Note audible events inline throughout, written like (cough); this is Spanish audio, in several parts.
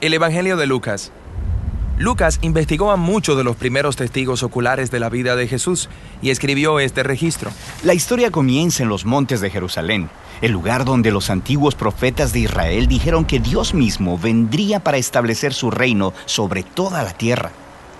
El Evangelio de Lucas. Lucas investigó a muchos de los primeros testigos oculares de la vida de Jesús y escribió este registro. La historia comienza en los montes de Jerusalén, el lugar donde los antiguos profetas de Israel dijeron que Dios mismo vendría para establecer su reino sobre toda la tierra.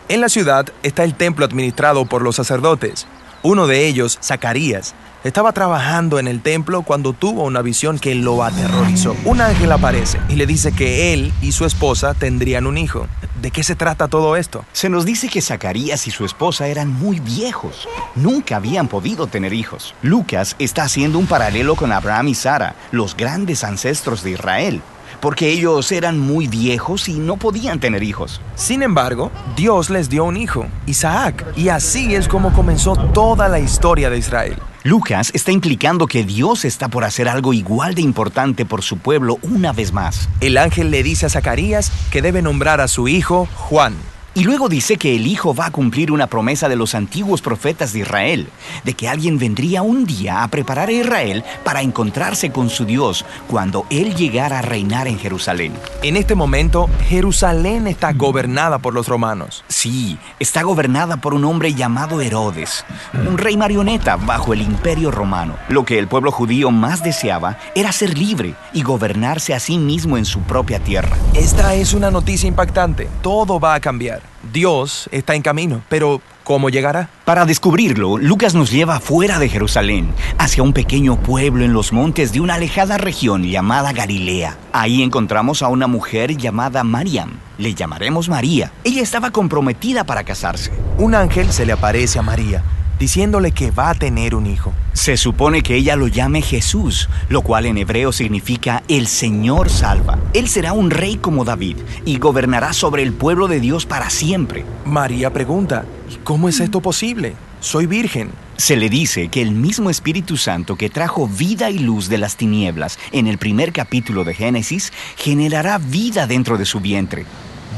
En la ciudad está el templo administrado por los sacerdotes. Uno de ellos, Zacarías, estaba trabajando en el templo cuando tuvo una visión que lo aterrorizó. Un ángel aparece y le dice que él y su esposa tendrían un hijo. ¿De qué se trata todo esto? Se nos dice que Zacarías y su esposa eran muy viejos. Nunca habían podido tener hijos. Lucas está haciendo un paralelo con Abraham y Sara, los grandes ancestros de Israel porque ellos eran muy viejos y no podían tener hijos. Sin embargo, Dios les dio un hijo, Isaac, y así es como comenzó toda la historia de Israel. Lucas está implicando que Dios está por hacer algo igual de importante por su pueblo una vez más. El ángel le dice a Zacarías que debe nombrar a su hijo Juan. Y luego dice que el Hijo va a cumplir una promesa de los antiguos profetas de Israel, de que alguien vendría un día a preparar a Israel para encontrarse con su Dios cuando Él llegara a reinar en Jerusalén. En este momento, Jerusalén está gobernada por los romanos. Sí, está gobernada por un hombre llamado Herodes, un rey marioneta bajo el imperio romano. Lo que el pueblo judío más deseaba era ser libre y gobernarse a sí mismo en su propia tierra. Esta es una noticia impactante. Todo va a cambiar. Dios está en camino, pero ¿cómo llegará? Para descubrirlo, Lucas nos lleva fuera de Jerusalén, hacia un pequeño pueblo en los montes de una alejada región llamada Galilea. Ahí encontramos a una mujer llamada Mariam. Le llamaremos María. Ella estaba comprometida para casarse. Un ángel se le aparece a María diciéndole que va a tener un hijo. Se supone que ella lo llame Jesús, lo cual en hebreo significa el Señor salva. Él será un rey como David y gobernará sobre el pueblo de Dios para siempre. María pregunta, ¿cómo es esto posible? Soy virgen. Se le dice que el mismo Espíritu Santo que trajo vida y luz de las tinieblas en el primer capítulo de Génesis generará vida dentro de su vientre.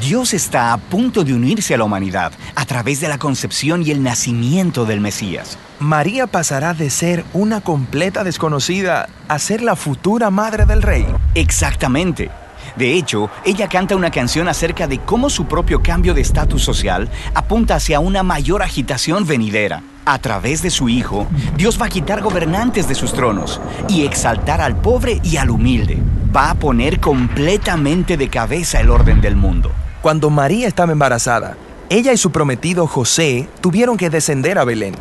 Dios está a punto de unirse a la humanidad a través de la concepción y el nacimiento del Mesías. María pasará de ser una completa desconocida a ser la futura madre del rey. Exactamente. De hecho, ella canta una canción acerca de cómo su propio cambio de estatus social apunta hacia una mayor agitación venidera. A través de su Hijo, Dios va a quitar gobernantes de sus tronos y exaltar al pobre y al humilde. Va a poner completamente de cabeza el orden del mundo. Cuando María estaba embarazada, ella y su prometido José tuvieron que descender a Belén.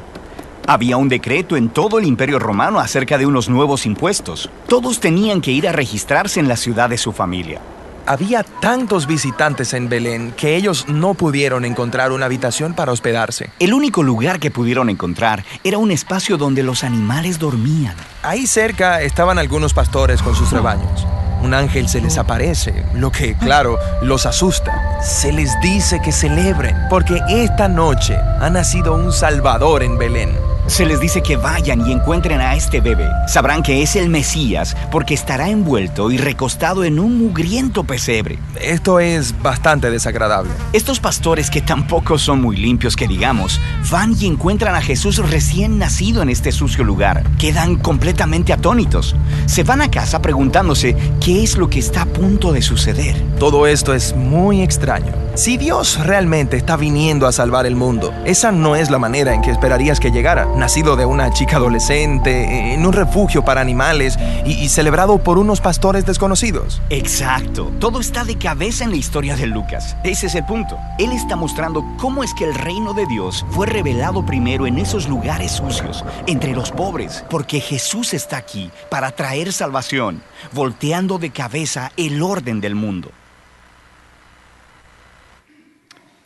Había un decreto en todo el imperio romano acerca de unos nuevos impuestos. Todos tenían que ir a registrarse en la ciudad de su familia. Había tantos visitantes en Belén que ellos no pudieron encontrar una habitación para hospedarse. El único lugar que pudieron encontrar era un espacio donde los animales dormían. Ahí cerca estaban algunos pastores con sus rebaños un ángel se les aparece, lo que, claro, los asusta. Se les dice que celebren, porque esta noche ha nacido un Salvador en Belén. Se les dice que vayan y encuentren a este bebé. Sabrán que es el Mesías porque estará envuelto y recostado en un mugriento pesebre. Esto es bastante desagradable. Estos pastores que tampoco son muy limpios que digamos, van y encuentran a Jesús recién nacido en este sucio lugar. Quedan completamente atónitos. Se van a casa preguntándose qué es lo que está a punto de suceder. Todo esto es muy extraño. Si Dios realmente está viniendo a salvar el mundo, esa no es la manera en que esperarías que llegara nacido de una chica adolescente, en un refugio para animales y, celebrado por unos pastores desconocidos. Exacto. Todo está de cabeza en la historia de Lucas. Ese es el punto. Él está mostrando cómo es que el reino de Dios fue revelado primero en esos lugares sucios, entre los pobres, porque Jesús está aquí para traer salvación, volteando de cabeza el orden del mundo.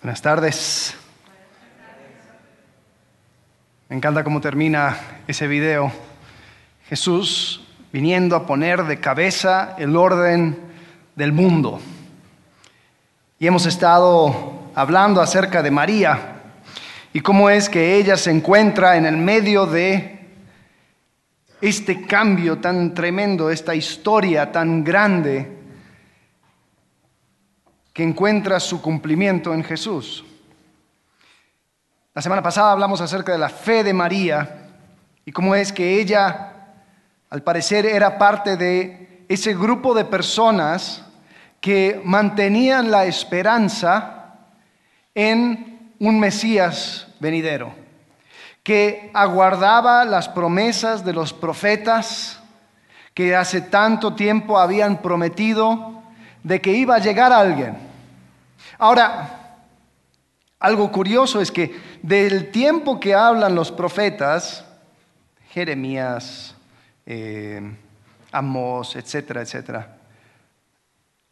Buenas tardes. Me encanta cómo termina ese video. Jesús viniendo a poner de cabeza el orden del mundo. Y hemos estado hablando acerca de María y cómo es que ella se encuentra en el medio de este cambio tan tremendo, esta historia tan grande que encuentra su cumplimiento en Jesús. La semana pasada hablamos acerca de la fe de María y cómo es que ella, al parecer, era parte de ese grupo de personas que mantenían la esperanza en un Mesías venidero, que aguardaba las promesas de los profetas que hace tanto tiempo habían prometido de que iba a llegar alguien. Ahora, algo curioso es que del tiempo que hablan los profetas, Jeremías, eh, Amós, etcétera, etcétera,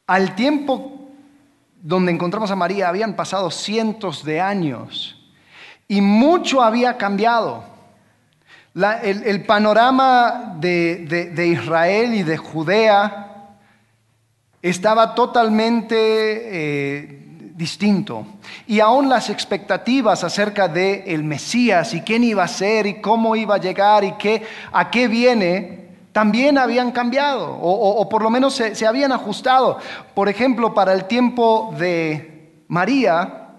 al tiempo donde encontramos a María habían pasado cientos de años y mucho había cambiado. el, panorama de, Israel y de Judea estaba totalmente eh, distinto. Y aún las expectativas acerca de el Mesías y quién iba a ser y cómo iba a llegar y qué, a qué viene, también habían cambiado o, por lo menos se, habían ajustado. Por ejemplo, para el tiempo de María,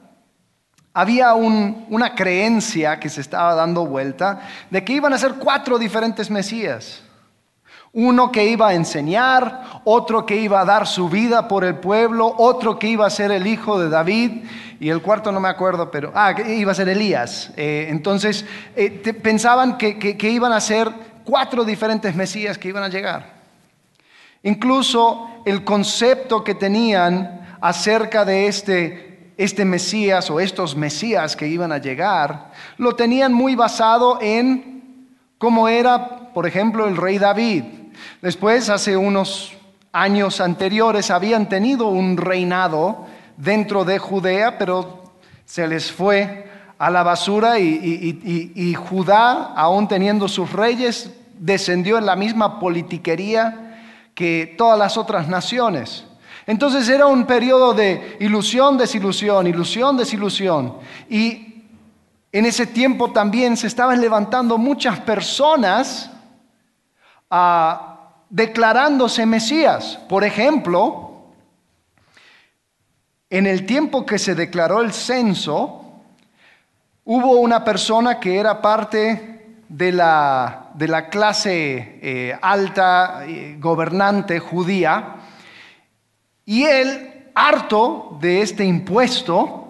había una creencia que se estaba dando vuelta de que iban a ser cuatro diferentes Mesías. Uno que iba a enseñar, otro que iba a dar su vida por el pueblo, otro que iba a ser el hijo de David y el cuarto no me acuerdo, pero, ah, que iba a ser Elías. Eh, entonces, eh, pensaban que, que iban a ser cuatro diferentes Mesías que iban a llegar. Incluso el concepto que tenían acerca de este, este Mesías o estos Mesías que iban a llegar, lo tenían muy basado en cómo era, por ejemplo, el rey David. Después, hace unos años anteriores, habían tenido un reinado dentro de Judea, pero se les fue a la basura y, Judá, aún teniendo sus reyes, descendió en la misma politiquería que todas las otras naciones. Entonces era un periodo de ilusión, desilusión, ilusión, desilusión. Y en ese tiempo también se estaban levantando muchas personas ah, declarándose Mesías. Por ejemplo, en el tiempo que se declaró el censo, Hubo una persona que era parte de la, de la clase eh, alta, eh, gobernante judía, y él, harto de este impuesto,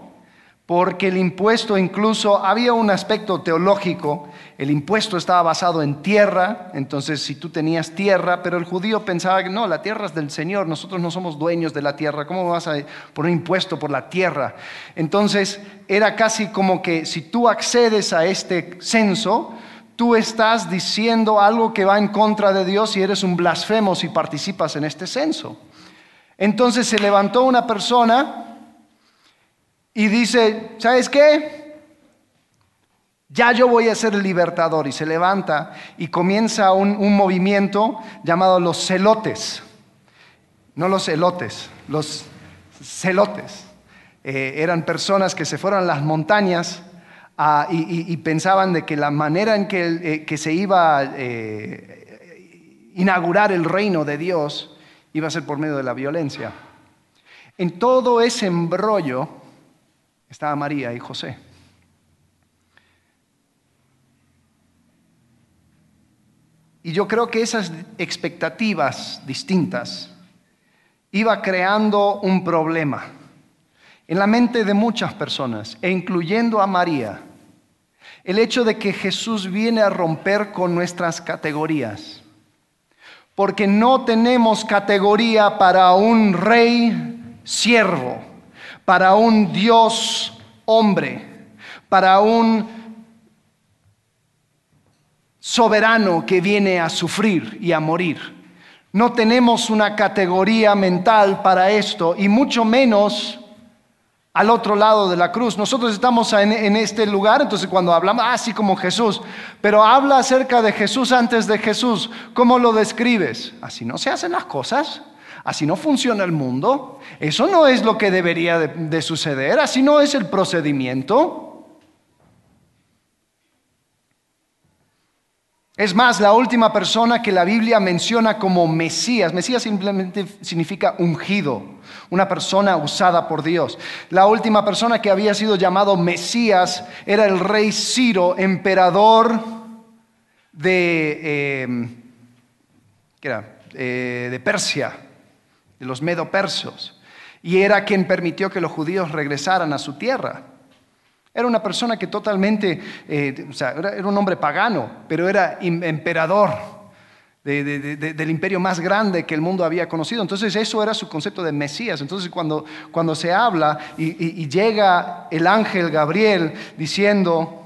porque el impuesto incluso había un aspecto teológico, el impuesto estaba basado en tierra, entonces si tú tenías tierra, pero el judío pensaba que no, la tierra es del Señor, nosotros no somos dueños de la tierra, ¿cómo vas a poner impuesto por la tierra? Entonces era casi como que si tú accedes a este censo, tú estás diciendo algo que va en contra de Dios y eres un blasfemo si participas en este censo. Entonces se levantó una persona y dice, ¿sabes qué? Ya yo voy a ser el libertador. Y se levanta y comienza un, movimiento llamado los celotes. No los elotes, los celotes. Eh, eran personas que se fueron a las montañas ah, y, pensaban de que la manera en que, eh, se iba a eh, inaugurar el reino de Dios iba a ser por medio de la violencia. En todo ese embrollo, estaba María y José. Y yo creo que esas expectativas distintas iba creando un problema en la mente de muchas personas, e incluyendo a María. El hecho de que Jesús viene a romper con nuestras categorías. Porque no tenemos categoría para un rey siervo para un Dios hombre, para un soberano que viene a sufrir y a morir. No tenemos una categoría mental para esto y mucho menos al otro lado de la cruz. Nosotros estamos en, este lugar, entonces cuando hablamos, así ah, como Jesús, pero habla acerca de Jesús antes de Jesús, ¿cómo lo describes? Así no se hacen las cosas. Así no funciona el mundo. Eso no es lo que debería de, suceder. Así no es el procedimiento. Es más, la última persona que la Biblia menciona como Mesías, Mesías simplemente significa ungido, una persona usada por Dios. La última persona que había sido llamado Mesías era el rey Ciro, emperador de, eh, ¿qué era? Eh, de Persia de los medopersos, y era quien permitió que los judíos regresaran a su tierra. Era una persona que totalmente, eh, o sea, era un hombre pagano, pero era emperador del imperio más grande que el mundo había conocido. Entonces eso era su concepto de Mesías. Entonces cuando, cuando se habla y, llega el ángel Gabriel diciendo,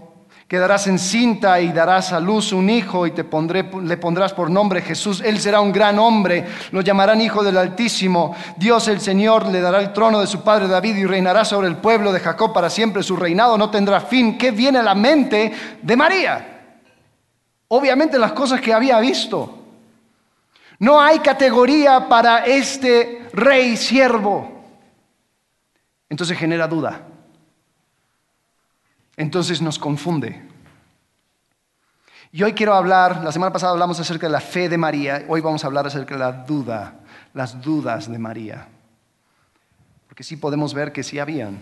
quedarás encinta y darás a luz un hijo y te le pondrás por nombre Jesús. Él será un gran hombre, lo llamarán Hijo del Altísimo. Dios el Señor le dará el trono de su padre David y reinará sobre el pueblo de Jacob para siempre. Su reinado no tendrá fin. ¿Qué viene a la mente de María? Obviamente las cosas que había visto. No hay categoría para este rey siervo. Entonces genera duda. Entonces nos confunde. Y hoy quiero hablar, la semana pasada hablamos acerca de la fe de María, hoy vamos a hablar acerca de la duda, las dudas de María. Porque sí podemos ver que sí habían.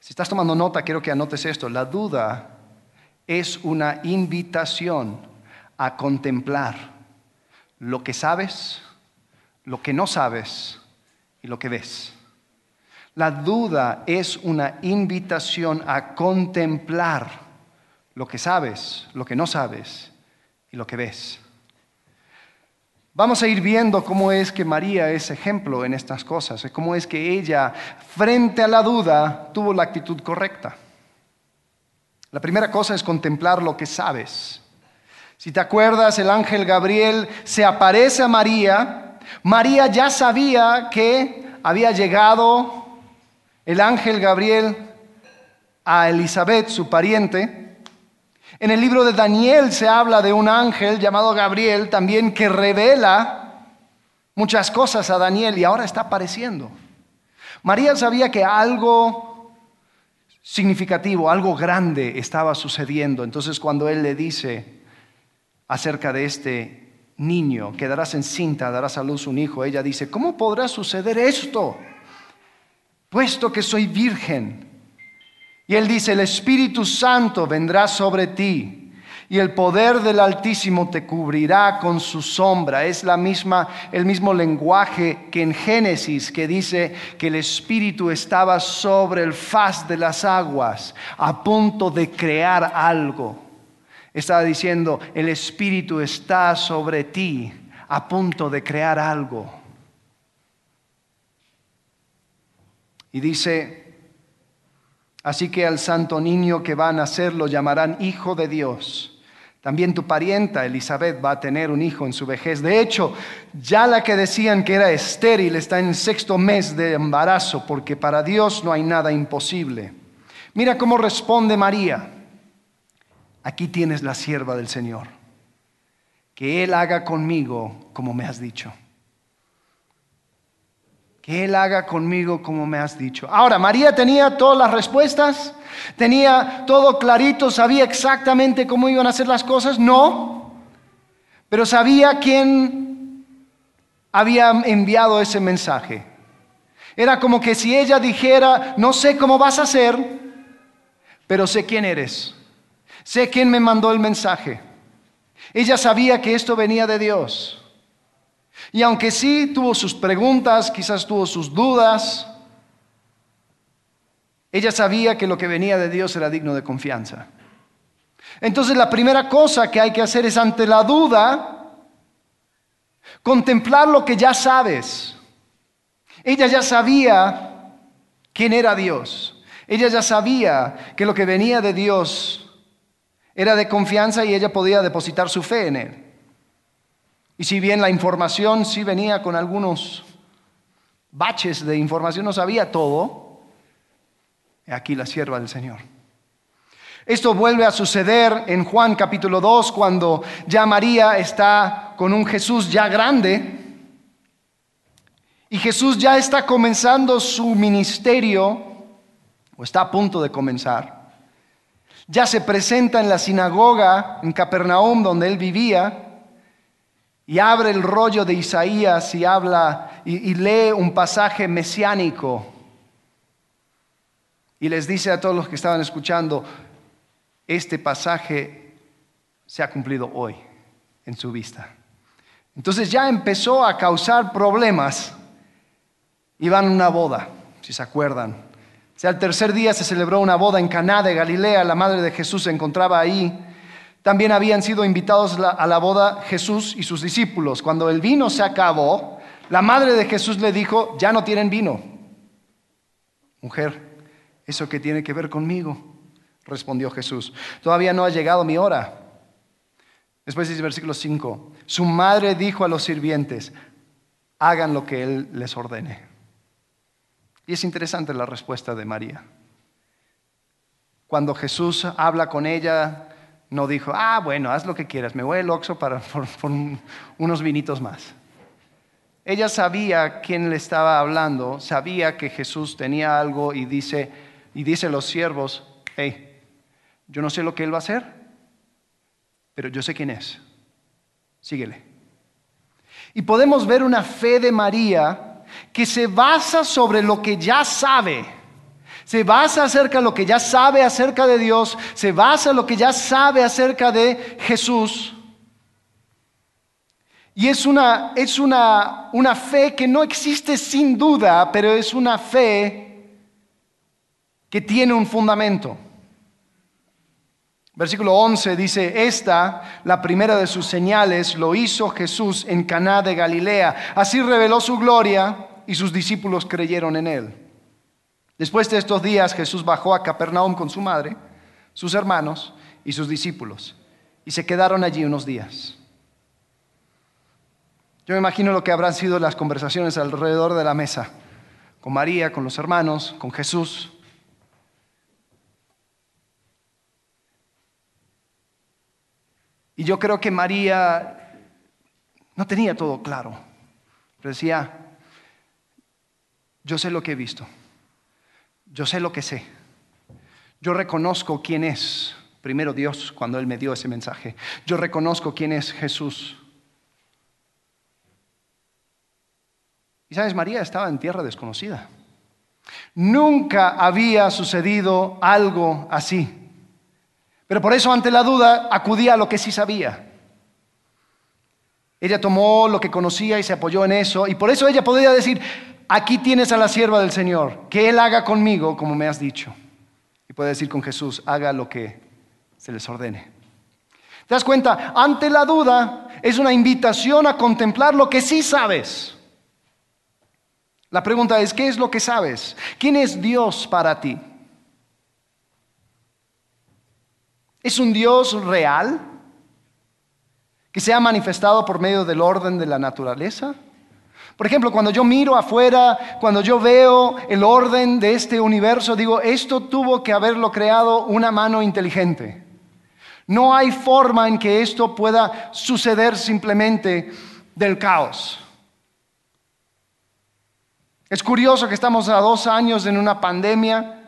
Si estás tomando nota, quiero que anotes esto. La duda es una invitación a contemplar lo que sabes, lo que no sabes y lo que ves. La duda es una invitación a contemplar lo que sabes, lo que no sabes y lo que ves. Vamos a ir viendo cómo es que María es ejemplo en estas cosas, cómo es que ella, frente a la duda, tuvo la actitud correcta. La primera cosa es contemplar lo que sabes. Si te acuerdas, el ángel Gabriel se aparece a María. María ya sabía que había llegado el ángel Gabriel a Elizabeth, su pariente. En el libro de Daniel se habla de un ángel llamado Gabriel también que revela muchas cosas a Daniel y ahora está apareciendo. María sabía que algo significativo, algo grande estaba sucediendo. Entonces cuando él le dice, acerca de este niño, quedarás encinta, darás a luz un hijo. Ella dice, ¿cómo podrá suceder esto? Puesto que soy virgen. Y él dice, el Espíritu Santo vendrá sobre ti y el poder del Altísimo te cubrirá con su sombra. Es la misma, el mismo lenguaje que en Génesis, que dice que el Espíritu estaba sobre el faz de las aguas, a punto de crear algo. Estaba diciendo, el Espíritu está sobre ti a punto de crear algo. Y dice, así que al santo niño que va a nacer lo llamarán Hijo de Dios. También tu parienta Elizabeth va a tener un hijo en su vejez. De hecho, ya la que decían que era estéril está en sexto mes de embarazo, porque para Dios no hay nada imposible. Mira cómo responde María aquí tienes la sierva del Señor, que Él haga conmigo como me has dicho. Que Él haga conmigo como me has dicho. Ahora, María tenía todas las respuestas, tenía todo clarito, sabía exactamente cómo iban a hacer las cosas, no, pero sabía quién había enviado ese mensaje. Era como que si ella dijera, no sé cómo vas a hacer, pero sé quién eres. Sé quién me mandó el mensaje. Ella sabía que esto venía de Dios. Y aunque sí tuvo sus preguntas, quizás tuvo sus dudas, ella sabía que lo que venía de Dios era digno de confianza. Entonces la primera cosa que hay que hacer es ante la duda, contemplar lo que ya sabes. Ella ya sabía quién era Dios. Ella ya sabía que lo que venía de Dios era de confianza y ella podía depositar su fe en él. Y si bien la información sí venía con algunos baches de información, no sabía todo, aquí la sierva del Señor. Esto vuelve a suceder en Juan capítulo 2, cuando ya María está con un Jesús ya grande y Jesús ya está comenzando su ministerio, o está a punto de comenzar. Ya se presenta en la sinagoga en Capernaum donde él vivía y abre el rollo de Isaías y habla y, lee un pasaje mesiánico y les dice a todos los que estaban escuchando, este pasaje se ha cumplido hoy en su vista. Entonces ya empezó a causar problemas Iban a una boda, si se acuerdan. O sea, el tercer día se celebró una boda en Caná de Galilea, la madre de Jesús se encontraba ahí. También habían sido invitados a la boda Jesús y sus discípulos. Cuando el vino se acabó, la madre de Jesús le dijo, ya no tienen vino. Mujer, ¿eso qué tiene que ver conmigo? Respondió Jesús, todavía no ha llegado mi hora. Después dice versículo 5, su madre dijo a los sirvientes, hagan lo que él les ordene. Y es interesante la respuesta de María. Cuando Jesús habla con ella, no dijo, ah, bueno, haz lo que quieras, me voy al Oxxo para, (laughs) por, unos vinitos más. Ella sabía quién le estaba hablando, sabía que Jesús tenía algo y dice, y dice a los siervos, hey, yo no sé lo que él va a hacer, pero yo sé quién es. Síguele. Y podemos ver una fe de María que se basa sobre lo que ya sabe. Se basa acerca de lo que ya sabe acerca de Dios, se basa en lo que ya sabe acerca de Jesús. Y es una, es una, una fe que no existe sin duda, pero es una fe que tiene un fundamento. Versículo 11 dice, esta, la primera de sus señales, lo hizo Jesús en Caná de Galilea. Así reveló su gloria y sus discípulos creyeron en él. Después de estos días Jesús bajó a Capernaum con su madre, sus hermanos y sus discípulos, y se quedaron allí unos días. Yo me imagino lo que habrán sido las conversaciones alrededor de la mesa, con María, con los hermanos, con Jesús. Y yo creo que María no tenía todo claro, decía, yo sé lo que he visto, yo sé lo que sé, yo reconozco quién es, primero Dios cuando Él me dio ese mensaje, yo reconozco quién es Jesús. Y sabes, María estaba en tierra desconocida. Nunca había sucedido algo así. Pero por eso ante la duda acudía a lo que sí sabía. Ella tomó lo que conocía y se apoyó en eso. Y por eso ella podía decir, aquí tienes a la sierva del Señor, que Él haga conmigo como me has dicho. Y puede decir con Jesús, haga lo que se les ordene. ¿Te das cuenta? Ante la duda es una invitación a contemplar lo que sí sabes. La pregunta es, ¿qué es lo que sabes? ¿Quién es Dios para ti? ¿Es un Dios real que se ha manifestado por medio del orden de la naturaleza? Por ejemplo, cuando yo miro afuera, cuando yo veo el orden de este universo, digo, esto tuvo que haberlo creado una mano inteligente. No hay forma en que esto pueda suceder simplemente del caos. Es curioso que estamos a dos años en una pandemia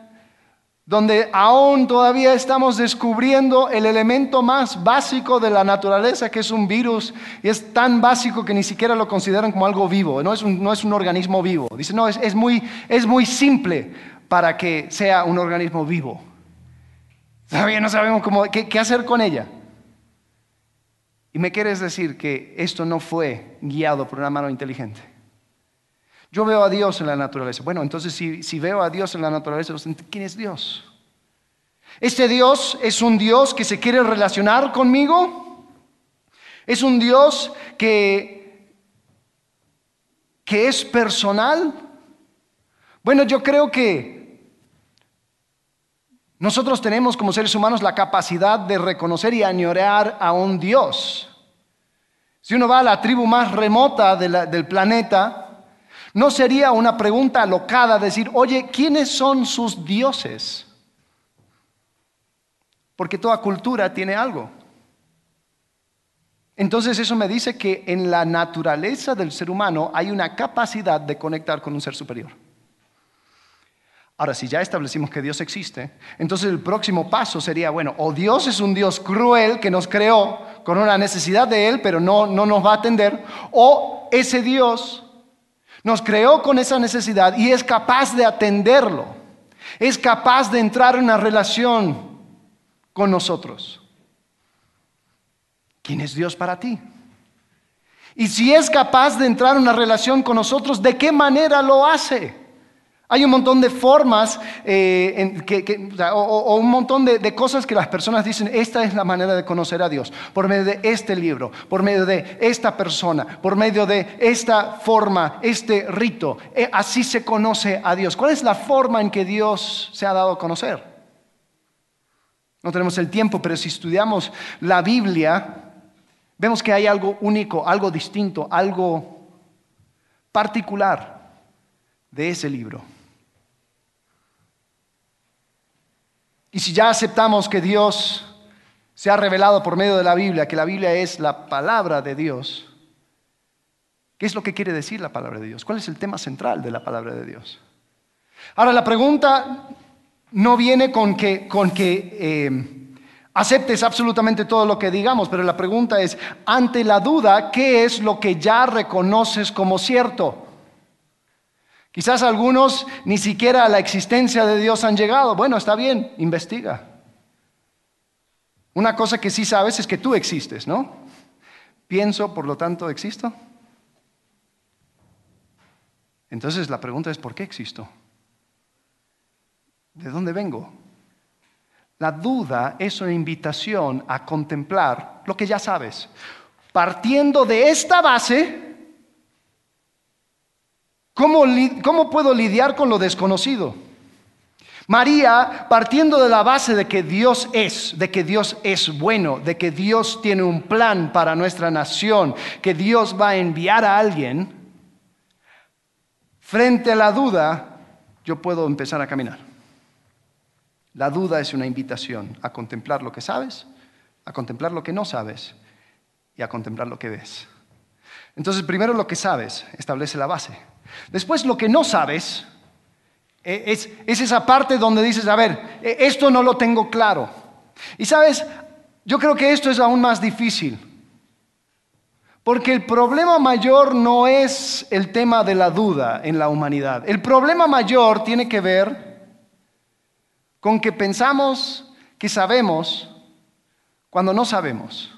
donde aún todavía estamos descubriendo el elemento más básico de la naturaleza, que es un virus, y es tan básico que ni siquiera lo consideran como algo vivo, no es un, no es un organismo vivo. Dice, no, es, muy, es muy simple para que sea un organismo vivo. Todavía no sabemos cómo, qué, qué hacer con ella. Y me quieres decir que esto no fue guiado por una mano inteligente. Yo veo a Dios en la naturaleza. Bueno, entonces si, veo a Dios en la naturaleza, ¿quién es Dios? ¿Este Dios es un Dios que se quiere relacionar conmigo? ¿Es un Dios que, que es personal? Bueno, yo creo que nosotros tenemos como seres humanos la capacidad de reconocer y añorar a un Dios. Si uno va a la tribu más remota del planeta, no sería una pregunta alocada decir, oye, ¿quiénes son sus dioses? Porque toda cultura tiene algo. Entonces eso me dice que en la naturaleza del ser humano hay una capacidad de conectar con un ser superior. Ahora, si ya establecimos que Dios existe, entonces el próximo paso sería, bueno, o Dios es un Dios cruel que nos creó con una necesidad de Él, pero no, no nos va a atender, o ese Dios nos creó con esa necesidad y es capaz de atenderlo. Es capaz de entrar en una relación con nosotros. ¿Quién es Dios para ti? Y si es capaz de entrar en una relación con nosotros, ¿de qué manera lo hace? Hay un montón de formas eh, o, un montón de, cosas que las personas dicen, esta es la manera de conocer a Dios, por medio de este libro, por medio de esta persona, por medio de esta forma, este rito. Eh, así se conoce a Dios. ¿Cuál es la forma en que Dios se ha dado a conocer? No tenemos el tiempo, pero si estudiamos la Biblia, vemos que hay algo único, algo distinto, algo particular de ese libro. Y si ya aceptamos que Dios se ha revelado por medio de la Biblia, que la Biblia es la palabra de Dios, ¿qué es lo que quiere decir la palabra de Dios? ¿Cuál es el tema central de la palabra de Dios? Ahora, la pregunta no viene con que, con que eh, aceptes absolutamente todo lo que digamos, pero la pregunta es, ante la duda, ¿qué es lo que ya reconoces como cierto? Quizás algunos ni siquiera a la existencia de Dios han llegado. Bueno, está bien, investiga. Una cosa que sí sabes es que tú existes, ¿no? Pienso, por lo tanto, existo. Entonces la pregunta es, ¿por qué existo? ¿De dónde vengo? La duda es una invitación a contemplar lo que ya sabes. Partiendo de esta base, ¿Cómo, puedo lidiar con lo desconocido? María, partiendo de la base de que Dios es, de que Dios es bueno, de que Dios tiene un plan para nuestra nación, que Dios va a enviar a alguien, frente a la duda, yo puedo empezar a caminar. La duda es una invitación a contemplar lo que sabes, a contemplar lo que no sabes y a contemplar lo que ves. Entonces, primero lo que sabes establece la base. Después lo que no sabes e, es, esa parte donde dices, a ver, e, esto no lo tengo claro. Y sabes, yo creo que esto es aún más difícil. Porque el problema mayor no es el tema de la duda en la humanidad. El problema mayor tiene que ver con que pensamos que sabemos cuando no sabemos.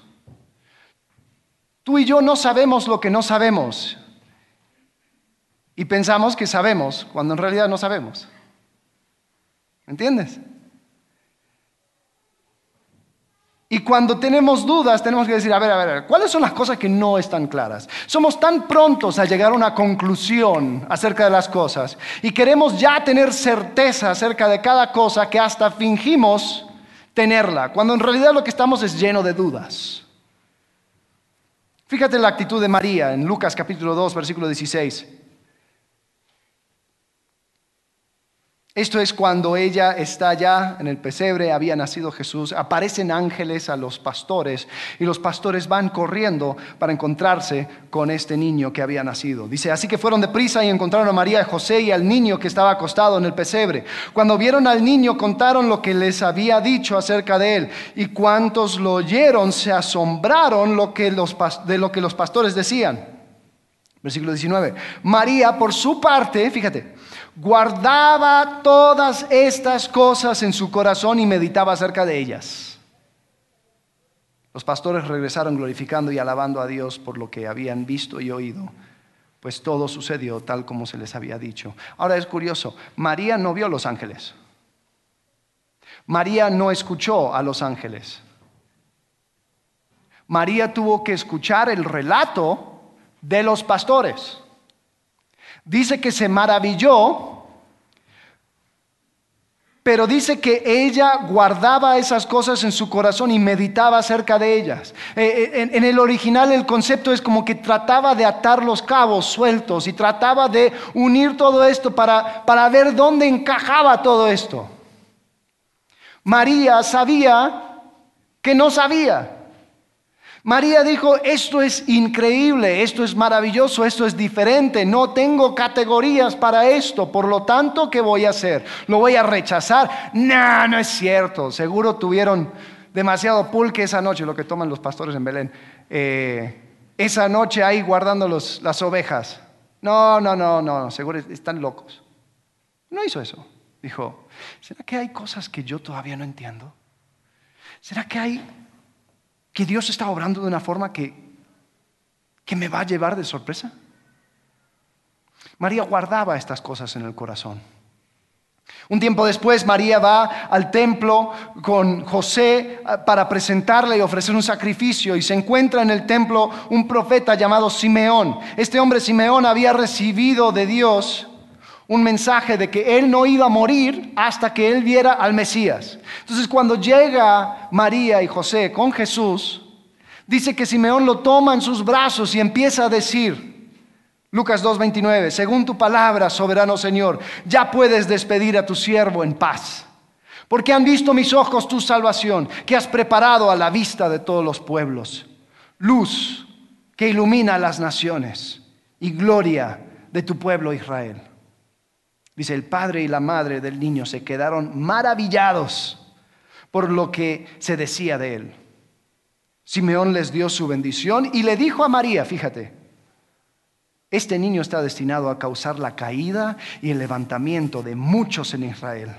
Tú y yo no sabemos lo que no sabemos. Y pensamos que sabemos cuando en realidad no sabemos. ¿Me entiendes? Y cuando tenemos dudas, tenemos que decir, a ver, a ver, ¿cuáles son las cosas que no están claras? Somos tan prontos a llegar a una conclusión acerca de las cosas y queremos ya tener certeza acerca de cada cosa que hasta fingimos tenerla, cuando en realidad lo que estamos es lleno de dudas. Fíjate la actitud de María en Lucas capítulo 2, versículo 16. Esto es cuando ella está ya en el pesebre, había nacido Jesús, aparecen ángeles a los pastores y los pastores van corriendo para encontrarse con este niño que había nacido. Dice, así que fueron deprisa y encontraron a María José y al niño que estaba acostado en el pesebre. Cuando vieron al niño contaron lo que les había dicho acerca de él y cuantos lo oyeron se asombraron de lo que los pastores decían. Versículo 19. María, por su parte, fíjate, guardaba todas estas cosas en su corazón y meditaba acerca de ellas. Los pastores regresaron glorificando y alabando a Dios por lo que habían visto y oído, pues todo sucedió tal como se les había dicho. Ahora es curioso, María no vio los ángeles. María no escuchó a los ángeles. María tuvo que escuchar el relato de los pastores. Dice que se maravilló, pero dice que ella guardaba esas cosas en su corazón y meditaba acerca de ellas. Eh, eh, en, el original el concepto es como que trataba de atar los cabos sueltos y trataba de unir todo esto para, para ver dónde encajaba todo esto. María sabía que no sabía. María dijo, esto es increíble, esto es maravilloso, esto es diferente, no tengo categorías para esto, por lo tanto, ¿qué voy a hacer? ¿Lo voy a rechazar? No, no es cierto, seguro tuvieron demasiado pulque esa noche, lo que toman los pastores en Belén, eh, esa noche ahí guardando las ovejas. No, no, no, no, seguro están locos. No hizo eso, dijo, ¿será que hay cosas que yo todavía no entiendo? ¿Será que hay que Dios está obrando de una forma que, que me va a llevar de sorpresa? María guardaba estas cosas en el corazón. Un tiempo después, María va al templo con José eh, para presentarle y ofrecer un sacrificio y se encuentra en el templo un profeta llamado Simeón. Este hombre Simeón había recibido de Dios un mensaje de que él no iba a morir hasta que él viera al Mesías. Entonces cuando llega María y José con Jesús, dice que Simeón lo toma en sus brazos y empieza a decir, Lucas 2.29, según tu palabra, soberano Señor, ya puedes despedir a tu siervo en paz. Porque han visto mis ojos tu salvación, que has preparado a la vista de todos los pueblos. Luz que ilumina a las naciones y gloria de tu pueblo Israel. Dice, el padre y la madre del niño se quedaron maravillados por lo que se decía de él. Simeón les dio su bendición y le dijo a María, fíjate, este niño está destinado a causar la caída y el levantamiento de muchos en Israel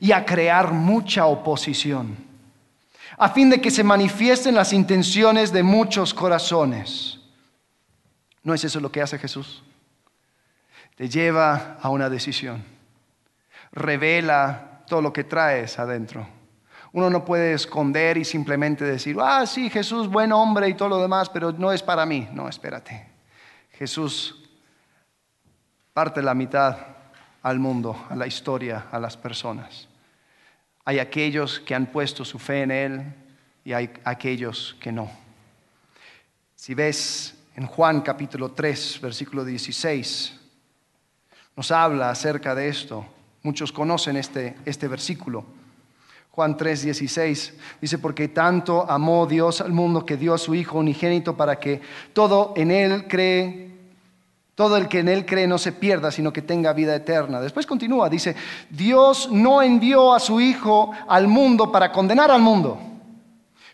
y a crear mucha oposición, a fin de que se manifiesten las intenciones de muchos corazones. ¿No es eso lo que hace Jesús? Te lleva a una decisión, revela todo lo que traes adentro. Uno no puede esconder y simplemente decir, ah, sí, Jesús, buen hombre y todo lo demás, pero no es para mí. No, espérate. Jesús parte la mitad al mundo, a la historia, a las personas. Hay aquellos que han puesto su fe en Él y hay aquellos que no. Si ves en Juan capítulo 3, versículo 16, nos habla acerca de esto. Muchos conocen este, este versículo. Juan 3, 16 dice, porque tanto amó Dios al mundo que dio a su Hijo unigénito para que todo en Él cree todo el que en Él cree no se pierda, sino que tenga vida eterna. Después continúa, dice, Dios no envió a su Hijo al mundo para condenar al mundo,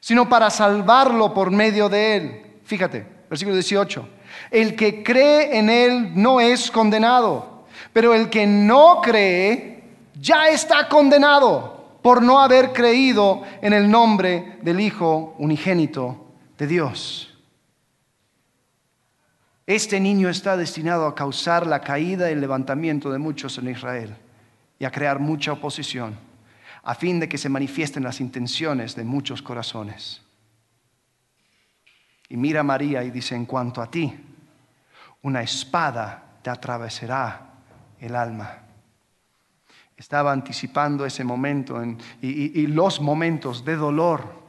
sino para salvarlo por medio de Él. Fíjate, versículo 18. El que cree en Él no es condenado, pero el que no cree ya está condenado por no haber creído en el nombre del Hijo unigénito de Dios. Este niño está destinado a causar la caída y el levantamiento de muchos en Israel y a crear mucha oposición, a fin de que se manifiesten las intenciones de muchos corazones. Y mira María y dice, en cuanto a ti, una espada te atravesará el alma. Estaba anticipando ese momento y los momentos de dolor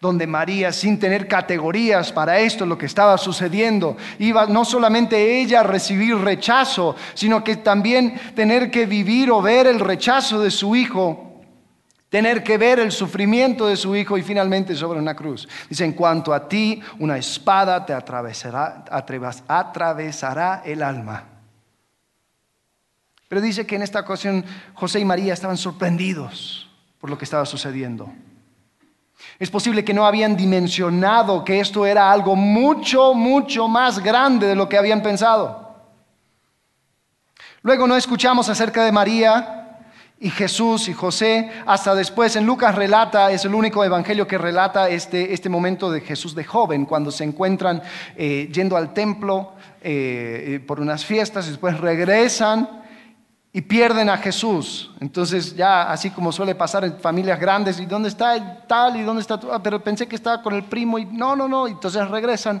donde María, sin tener categorías para esto, lo que estaba sucediendo, iba no solamente ella a recibir rechazo, sino que también tener que vivir o ver el rechazo de su hijo, tener que ver el sufrimiento de su hijo y finalmente sobre una cruz. Dice, en cuanto a ti, una espada te atravesará, atravesará el alma. Pero dice que en esta ocasión José y María estaban sorprendidos por lo que estaba sucediendo. Es posible que no habían dimensionado que esto era algo mucho, mucho más grande de lo que habían pensado. Luego no escuchamos acerca de María y Jesús y José hasta después. En Lucas relata, es el único evangelio que relata este, este momento de Jesús de joven, cuando se encuentran eh, yendo al templo eh, eh, por unas fiestas y después regresan y pierden a Jesús. Entonces ya así como suele pasar en familias grandes, ¿y dónde está el tal? ¿Y dónde está tú? Ah, pero pensé que estaba con el primo y no, no, no, entonces regresan.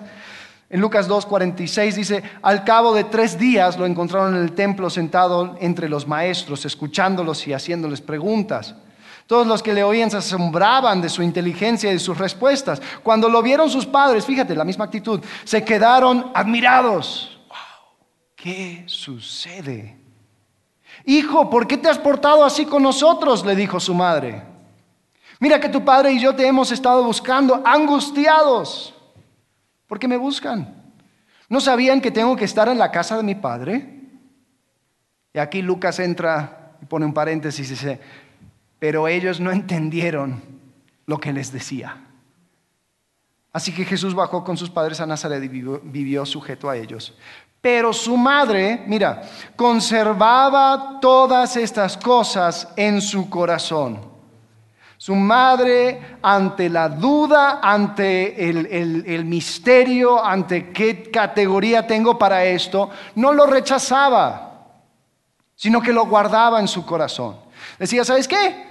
En Lucas 2.46 dice, al cabo de tres días lo encontraron en el templo sentado entre los maestros, escuchándolos y haciéndoles preguntas. Todos los que le oían se asombraban de su inteligencia y de sus respuestas. Cuando lo vieron sus padres, fíjate, la misma actitud, se quedaron admirados. ¡Wow! ¿Qué sucede? Hijo, ¿por qué te has portado así con nosotros? le dijo su madre. Mira que tu padre y yo te hemos estado buscando, angustiados. ¿Por qué me buscan? ¿No sabían que tengo que estar en la casa de mi padre? Y aquí Lucas entra y pone un paréntesis y dice, pero ellos no entendieron lo que les decía. Así que Jesús bajó con sus padres a Nazaret y vivió, vivió sujeto a ellos. Pero su madre, mira, conservaba todas estas cosas en su corazón. Su madre, ante la duda, ante el, misterio, ante qué categoría tengo para esto, no lo rechazaba, sino que lo guardaba en su corazón. Decía, ¿sabes qué?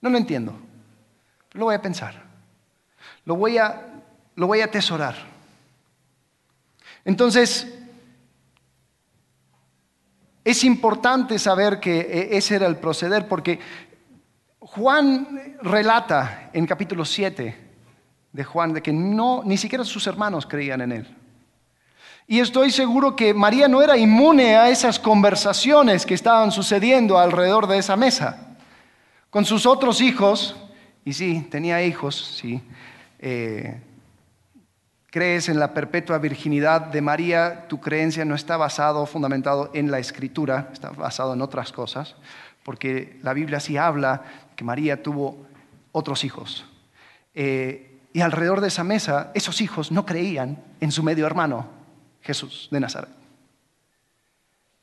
No lo entiendo. Lo voy a pensar. Lo voy a, lo voy a atesorar. Entonces, es importante saber que e, ese era el proceder porque Juan relata en capítulo 7 de Juan de que no, ni siquiera sus hermanos creían en él. Y estoy seguro que María no era inmune a esas conversaciones que estaban sucediendo alrededor de esa mesa. Con sus otros hijos, y sí, tenía hijos, sí, eh, crees en la perpetua virginidad de María, tu creencia no está basado, fundamentado en la escritura, está basado en otras cosas, porque la Biblia sí habla que María tuvo otros hijos. Eh, y alrededor de esa mesa, esos hijos no creían en su medio hermano, Jesús de Nazaret.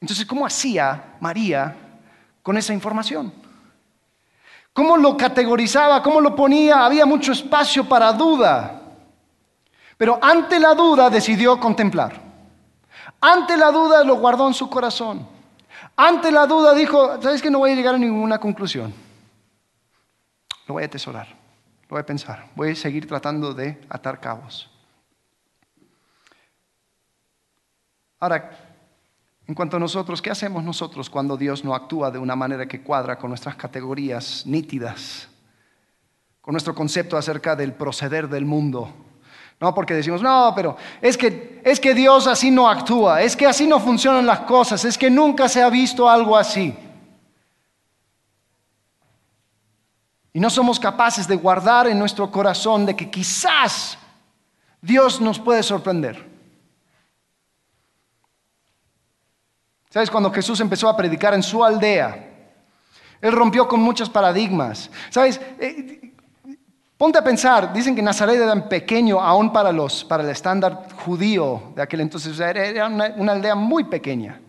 Entonces, ¿cómo hacía María con esa información? ¿Cómo lo categorizaba? ¿Cómo lo ponía? Había mucho espacio para duda. Pero ante la duda decidió contemplar. Ante la duda lo guardó en su corazón. Ante la duda dijo, ¿sabes que no voy a llegar a ninguna conclusión? Lo voy a atesorar, lo voy a pensar, voy a seguir tratando de atar cabos. Ahora, en cuanto a nosotros, ¿qué hacemos nosotros cuando Dios no actúa de una manera que cuadra con nuestras categorías nítidas, con nuestro concepto acerca del proceder del mundo? No, porque decimos, no, pero es que, es que Dios así no actúa, es que así no funcionan las cosas, es que nunca se ha visto algo así. Y no somos capaces de guardar en nuestro corazón de que quizás Dios nos puede sorprender. ¿Sabes? Cuando Jesús empezó a predicar en su aldea, Él rompió con muchos paradigmas. ¿Sabes? Eh, ponte a pensar, dicen que Nazaret era pequeño aún para, los, para el estándar judío de aquel entonces. era una, aldea muy pequeña.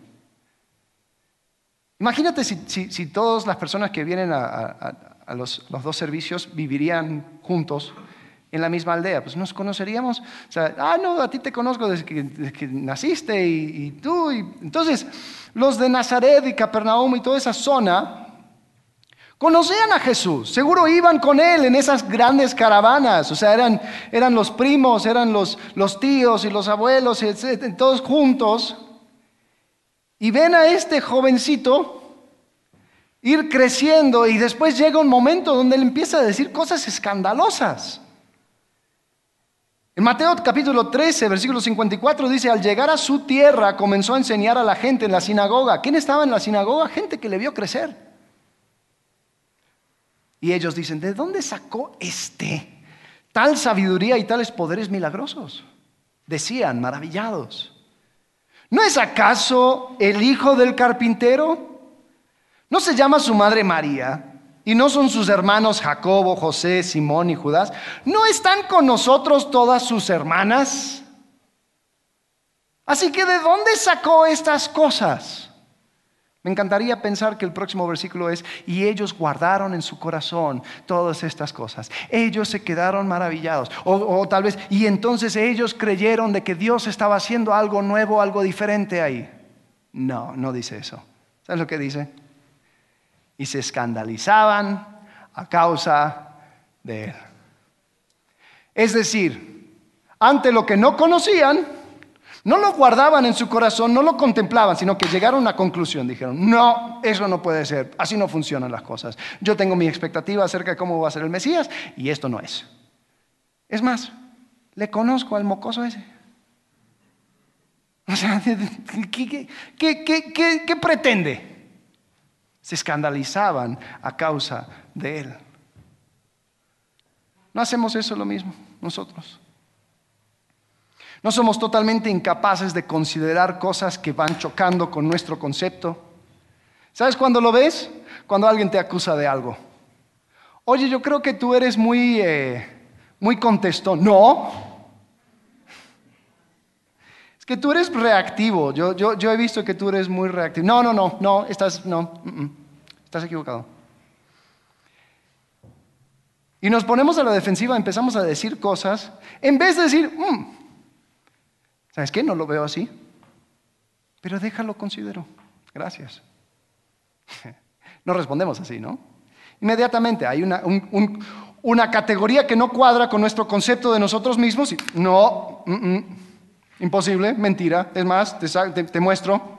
Imagínate si, todas las personas que vienen a a los, dos servicios vivirían juntos en la misma aldea. Pues nos conoceríamos. O sea, ah, no, a ti te conozco desde que, naciste y, tú. entonces, los de Nazaret y Capernaum y toda esa zona conocían a Jesús. Seguro iban con él en esas grandes caravanas. O sea, eran, eran los primos, eran los, los tíos y los abuelos, todos juntos. Y ven a este jovencito ir creciendo y después llega un momento donde él empieza a decir cosas escandalosas. En Mateo capítulo 13, versículo 54 dice, al llegar a su tierra comenzó a enseñar a la gente en la sinagoga. ¿Quién estaba en la sinagoga? Gente que le vio crecer. Y ellos dicen, ¿de dónde sacó este tal sabiduría y tales poderes milagrosos? Decían, maravillados. ¿No es acaso el hijo del carpintero? ¿No se llama su madre María? ¿Y no son sus hermanos Jacobo, José, Simón y Judas? ¿No están con nosotros todas sus hermanas? Así que ¿de dónde sacó estas cosas? Me encantaría pensar que el próximo versículo es, y ellos guardaron en su corazón todas estas cosas. Ellos se quedaron maravillados. O, tal vez, y entonces ellos creyeron de que Dios estaba haciendo algo nuevo, algo diferente ahí. No, no dice eso. ¿Sabes lo que dice? y se escandalizaban a causa de él. Es decir, ante lo que no conocían, no lo guardaban en su corazón, no lo contemplaban, sino que llegaron a una conclusión. Dijeron, no, eso no puede ser, así no funcionan las cosas. Yo tengo mi expectativa acerca de cómo va a ser el Mesías y esto no es. Es más, le conozco al mocoso ese. O sea, (laughs) ¿qué, qué pretende? se escandalizaban a causa de él. ¿No hacemos eso lo mismo nosotros? ¿No somos totalmente incapaces de considerar cosas que van chocando con nuestro concepto? ¿Sabes cuándo lo ves? Cuando alguien te acusa de algo. Oye, yo creo que tú eres muy, eh, muy contestón. No. Es que tú eres reactivo. Yo, yo, yo he visto que tú eres muy reactivo. No, no, no, no, estás, no, estás equivocado. Y nos ponemos a la defensiva, empezamos a decir cosas, en vez de decir, mm, ¿sabes qué? No lo veo así. Pero déjalo, considero. Gracias. (laughs) No respondemos así, ¿no? Inmediatamente hay una, una categoría que no cuadra con nuestro concepto de nosotros mismos. No, mm, mm, imposible, mentira. Es más, te muestro.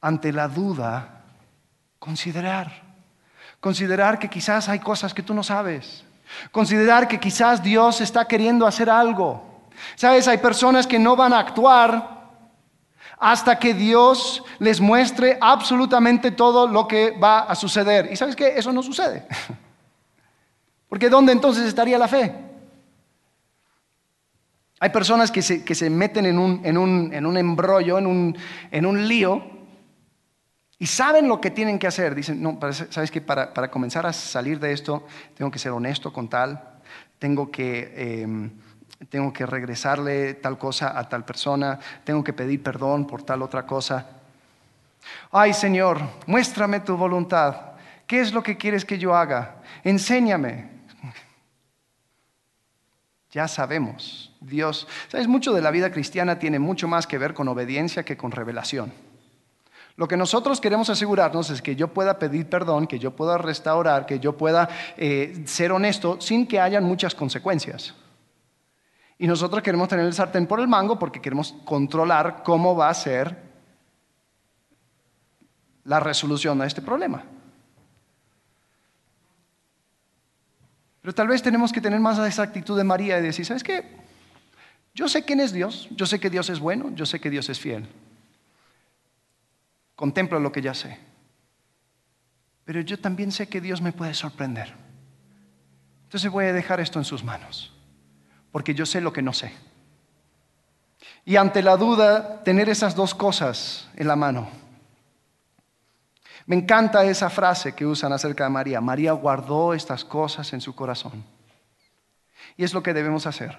Ante la duda, considerar. Considerar que quizás hay cosas que tú no sabes. Considerar que quizás Dios está queriendo hacer algo. Sabes, hay personas que no van a actuar hasta que Dios les muestre absolutamente todo lo que va a suceder. Y sabes que eso no sucede. (laughs) Porque ¿dónde entonces estaría la fe? Hay personas que se, meten en un, embrollo, en un, en un lío, y saben lo que tienen que hacer. Dicen, no, sabes que para, comenzar a salir de esto, tengo que ser honesto con tal, tengo que... Em, tengo que regresarle tal cosa a tal persona, tengo que pedir perdón por tal otra cosa. Ay Señor, muéstrame tu voluntad. ¿Qué es lo que quieres que yo haga? Enséñame. (laughs) Ya sabemos, Dios, sabes, mucho de la vida cristiana tiene mucho más que ver con obediencia que con revelación. Lo que nosotros queremos asegurarnos es que yo pueda pedir perdón, que yo pueda restaurar, que yo pueda eh, ser honesto sin que hayan muchas consecuencias. Y nosotros queremos tener el sartén por el mango porque queremos controlar cómo va a ser la resolución a este problema. Pero tal vez tenemos que tener más esa actitud de María y decir, ¿sabes qué? Yo sé quién es Dios, yo sé que Dios es bueno, yo sé que Dios es fiel. Contemplo lo que ya sé. Pero yo también sé que Dios me puede sorprender. Entonces voy a dejar esto en sus manos porque yo sé lo que no sé. Y ante la duda, tener esas dos cosas en la mano. Me encanta esa frase que usan acerca de María. María guardó estas cosas en su corazón. Y es lo que debemos hacer.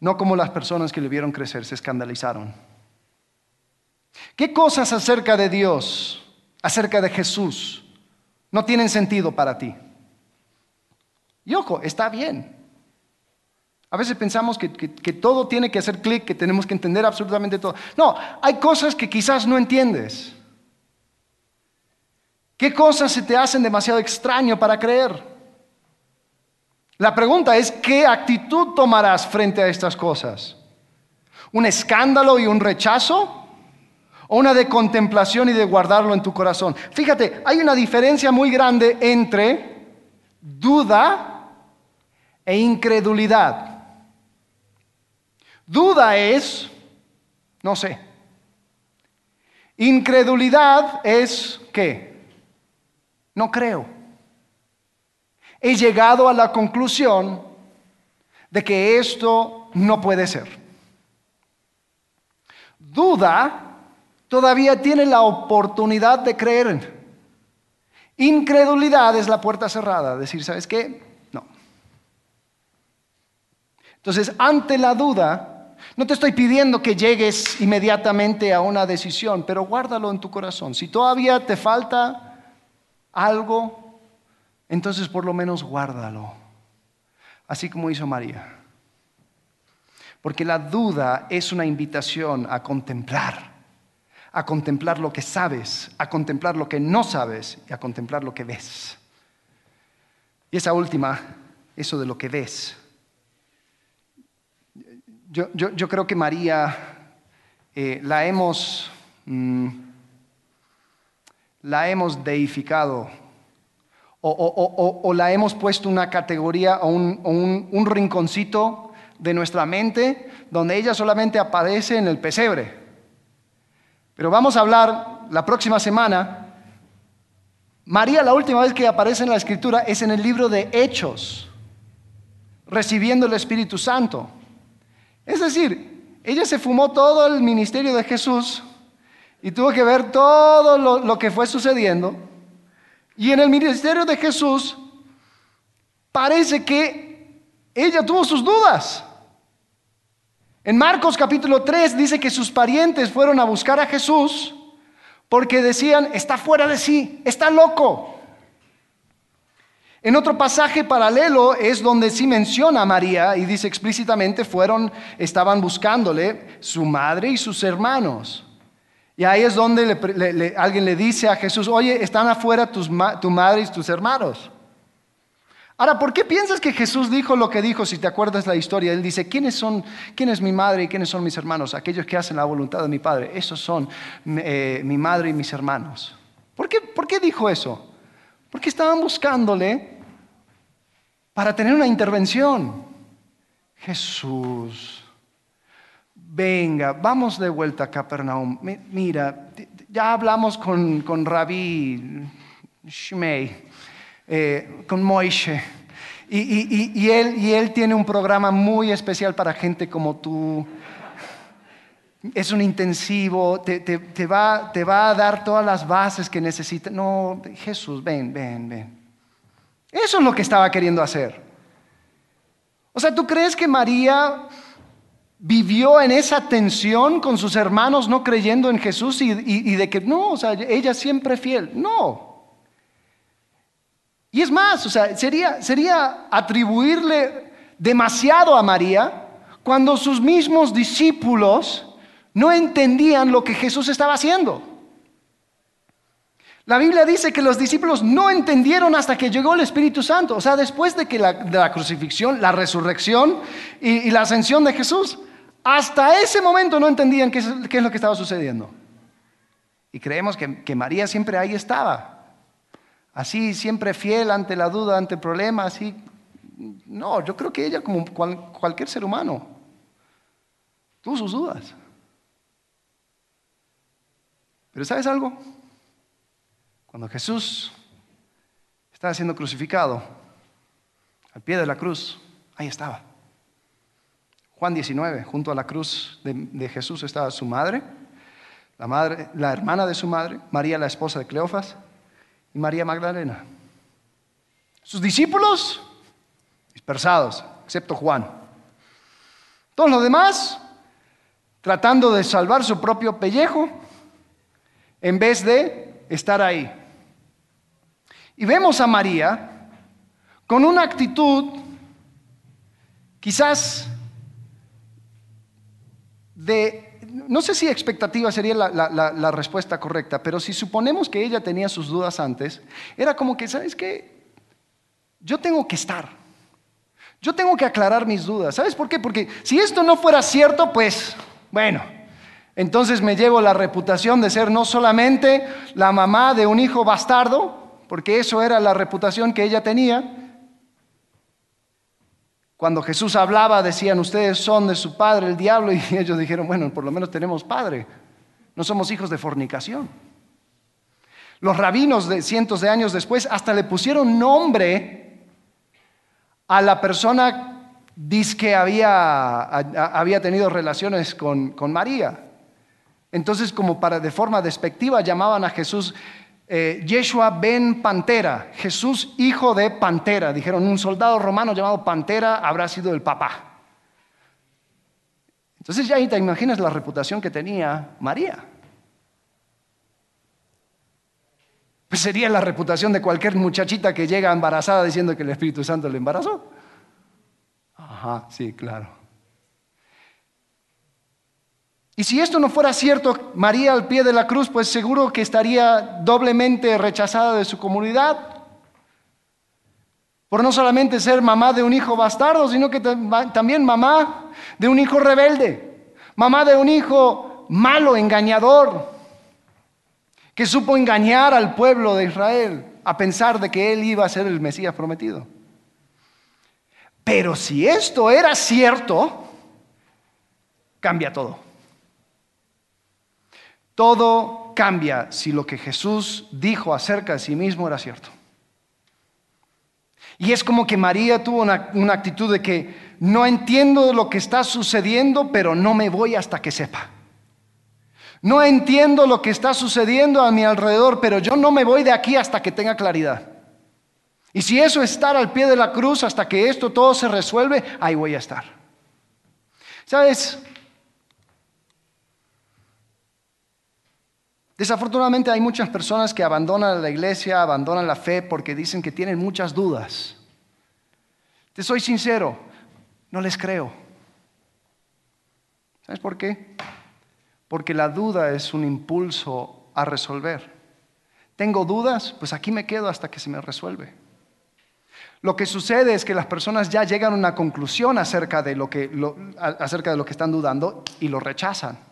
No como las personas que le vieron crecer se escandalizaron. ¿Qué cosas acerca de Dios, acerca de Jesús, no tienen sentido para ti? Y ojo, está bien. A veces pensamos que, todo tiene que hacer clic, que tenemos que entender absolutamente todo. No, hay cosas que quizás no entiendes. ¿Qué cosas se te hacen demasiado extraño para creer? La pregunta es, ¿qué actitud tomarás frente a estas cosas? ¿Un escándalo y un rechazo? ¿O una de contemplación y de guardarlo en tu corazón? Fíjate, hay una diferencia muy grande entre duda e incredulidad. Duda es, no sé. Incredulidad es qué? No creo. He llegado a la conclusión de que esto no puede ser. Duda todavía tiene la oportunidad de creer. Incredulidad es la puerta cerrada, decir, ¿sabes qué? Entonces, ante la duda, no te estoy pidiendo que llegues inmediatamente a una decisión, pero guárdalo en tu corazón. Si todavía te falta algo, entonces por lo menos guárdalo, así como hizo María. Porque la duda es una invitación a contemplar, a contemplar lo que sabes, a contemplar lo que no sabes y a contemplar lo que ves. Y esa última, eso de lo que ves, yo, creo que María eh, la, hemos, mm, la hemos deificado o, la hemos puesto una categoría o un, un rinconcito de nuestra mente donde ella solamente aparece en el pesebre. Pero vamos a hablar la próxima semana. María la última vez que aparece en la escritura es en el libro de Hechos, recibiendo el Espíritu Santo. Es decir, ella se fumó todo el ministerio de Jesús y tuvo que ver todo lo, que fue sucediendo. Y en el ministerio de Jesús parece que ella tuvo sus dudas. En Marcos capítulo 3 dice que sus parientes fueron a buscar a Jesús porque decían, está fuera de sí, está loco. En otro pasaje paralelo es donde sí menciona a María y dice explícitamente fueron, estaban buscándole su madre y sus hermanos. Y ahí es donde alguien le dice a Jesús, oye, están afuera tu madre y tus hermanos. Ahora, ¿por qué piensas que Jesús dijo lo que dijo? Si te acuerdas la historia, él dice, ¿quiénes son, quién es mi madre y quiénes son mis hermanos? Aquellos que hacen la voluntad de mi Padre. Esos son eh, mi madre y mis hermanos. ¿Por qué, ¿Por qué dijo eso? Porque estaban buscándole para tener una intervención. Jesús, venga, vamos de vuelta a Capernaum. Mira, ya hablamos con, con Rabí Shmei eh, con Moishe. Y, él, tiene un programa muy especial para gente como tú. Es un intensivo, te, va, te va a dar todas las bases que necesitas. No, Jesús, ven, ven, ven. Eso es lo que estaba queriendo hacer. O sea, ¿tú crees que María vivió en esa tensión con sus hermanos no creyendo en Jesús y, y de que no, o sea, ella siempre fiel? No. Y es más, o sea, sería, sería atribuirle demasiado a María cuando sus mismos discípulos no entendían lo que Jesús estaba haciendo. La Biblia dice que los discípulos no entendieron hasta que llegó el Espíritu Santo, o sea, después de que la, crucifixión, la resurrección y, la ascensión de Jesús, hasta ese momento no entendían qué es, lo que estaba sucediendo. Y creemos que, que María siempre ahí estaba, así siempre fiel ante la duda, ante el problema, así. No, yo creo que ella como cualquier ser humano tuvo sus dudas. Pero ¿sabes algo? Cuando Jesús estaba siendo crucificado, al pie de la cruz, ahí estaba. Juan 19, junto a la cruz de, de Jesús estaba su madre, la, madre, la hermana de su madre, María la esposa de Cleofas, y María Magdalena. Sus discípulos dispersados, excepto Juan. Todos los demás tratando de salvar su propio pellejo en vez de estar ahí. Y vemos a María con una actitud quizás de no sé si expectativa sería la, respuesta correcta, pero si suponemos que ella tenía sus dudas antes, era como que, ¿sabes qué? Yo tengo que estar. Yo tengo que aclarar mis dudas. ¿Sabes por qué? Porque si esto no fuera cierto, pues, bueno, entonces me llevo la reputación de ser no solamente la mamá de un hijo bastardo, porque eso era la reputación que ella tenía, cuando Jesús hablaba, decían, ustedes son de su padre, el diablo, (laughs) y ellos dijeron, bueno, por lo menos tenemos padre, no somos hijos de fornicación. Los rabinos de cientos de años después hasta le pusieron nombre a la persona que había, había tenido relaciones con, con María. Entonces, como para de forma despectiva, llamaban a Jesús eh, Yeshua ben Pantera, Jesús hijo de Pantera. Dijeron, un soldado romano llamado Pantera habrá sido el papá. Entonces ya ahí te imaginas la reputación que tenía María. Pues sería la reputación de cualquier muchachita que llega embarazada diciendo que el Espíritu Santo le embarazó. Ajá, sí, claro. Y si esto no fuera cierto, María al pie de la cruz, pues seguro que estaría doblemente rechazada de su comunidad. Por no solamente ser mamá de un hijo bastardo, sino que también mamá de un hijo rebelde, mamá de un hijo malo, engañador, que supo engañar al pueblo de Israel a pensar de que él iba a ser el Mesías prometido. Pero si esto era cierto, cambia todo. Todo cambia si lo que Jesús dijo acerca de sí mismo era cierto. Y es como que María tuvo una, actitud de que no entiendo lo que está sucediendo, pero no me voy hasta que sepa. No entiendo lo que está sucediendo a mi alrededor, pero yo no me voy de aquí hasta que tenga claridad. Y si eso es estar al pie de la cruz hasta que esto todo se resuelve, ahí voy a estar. ¿Sabes? Desafortunadamente hay muchas personas que abandonan la iglesia, abandonan la fe porque dicen que tienen muchas dudas. Te soy sincero, no les creo. ¿Sabes por qué? Porque la duda es un impulso a resolver. ¿Tengo dudas? Pues aquí me quedo hasta que se me resuelve. Lo que sucede es que las personas ya llegan a una conclusión acerca de lo que, acerca de lo que están dudando y lo rechazan.